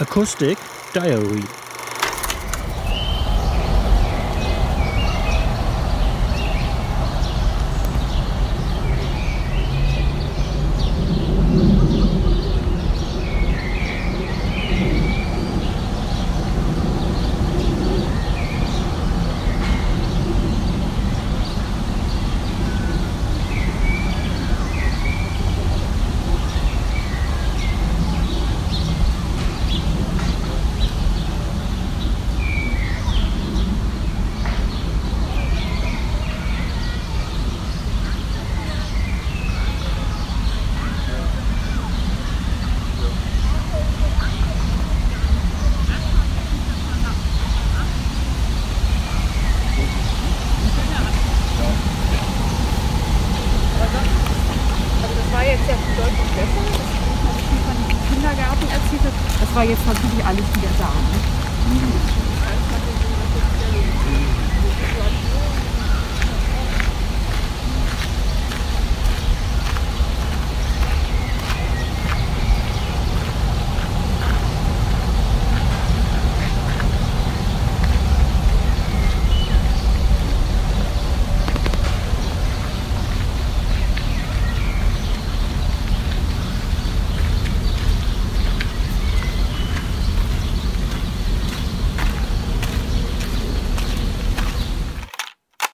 Acoustic Diary ja deutlich besser. Das, was ich von Kindergarten erzählt habe, das war jetzt natürlich alles wieder da. Ne?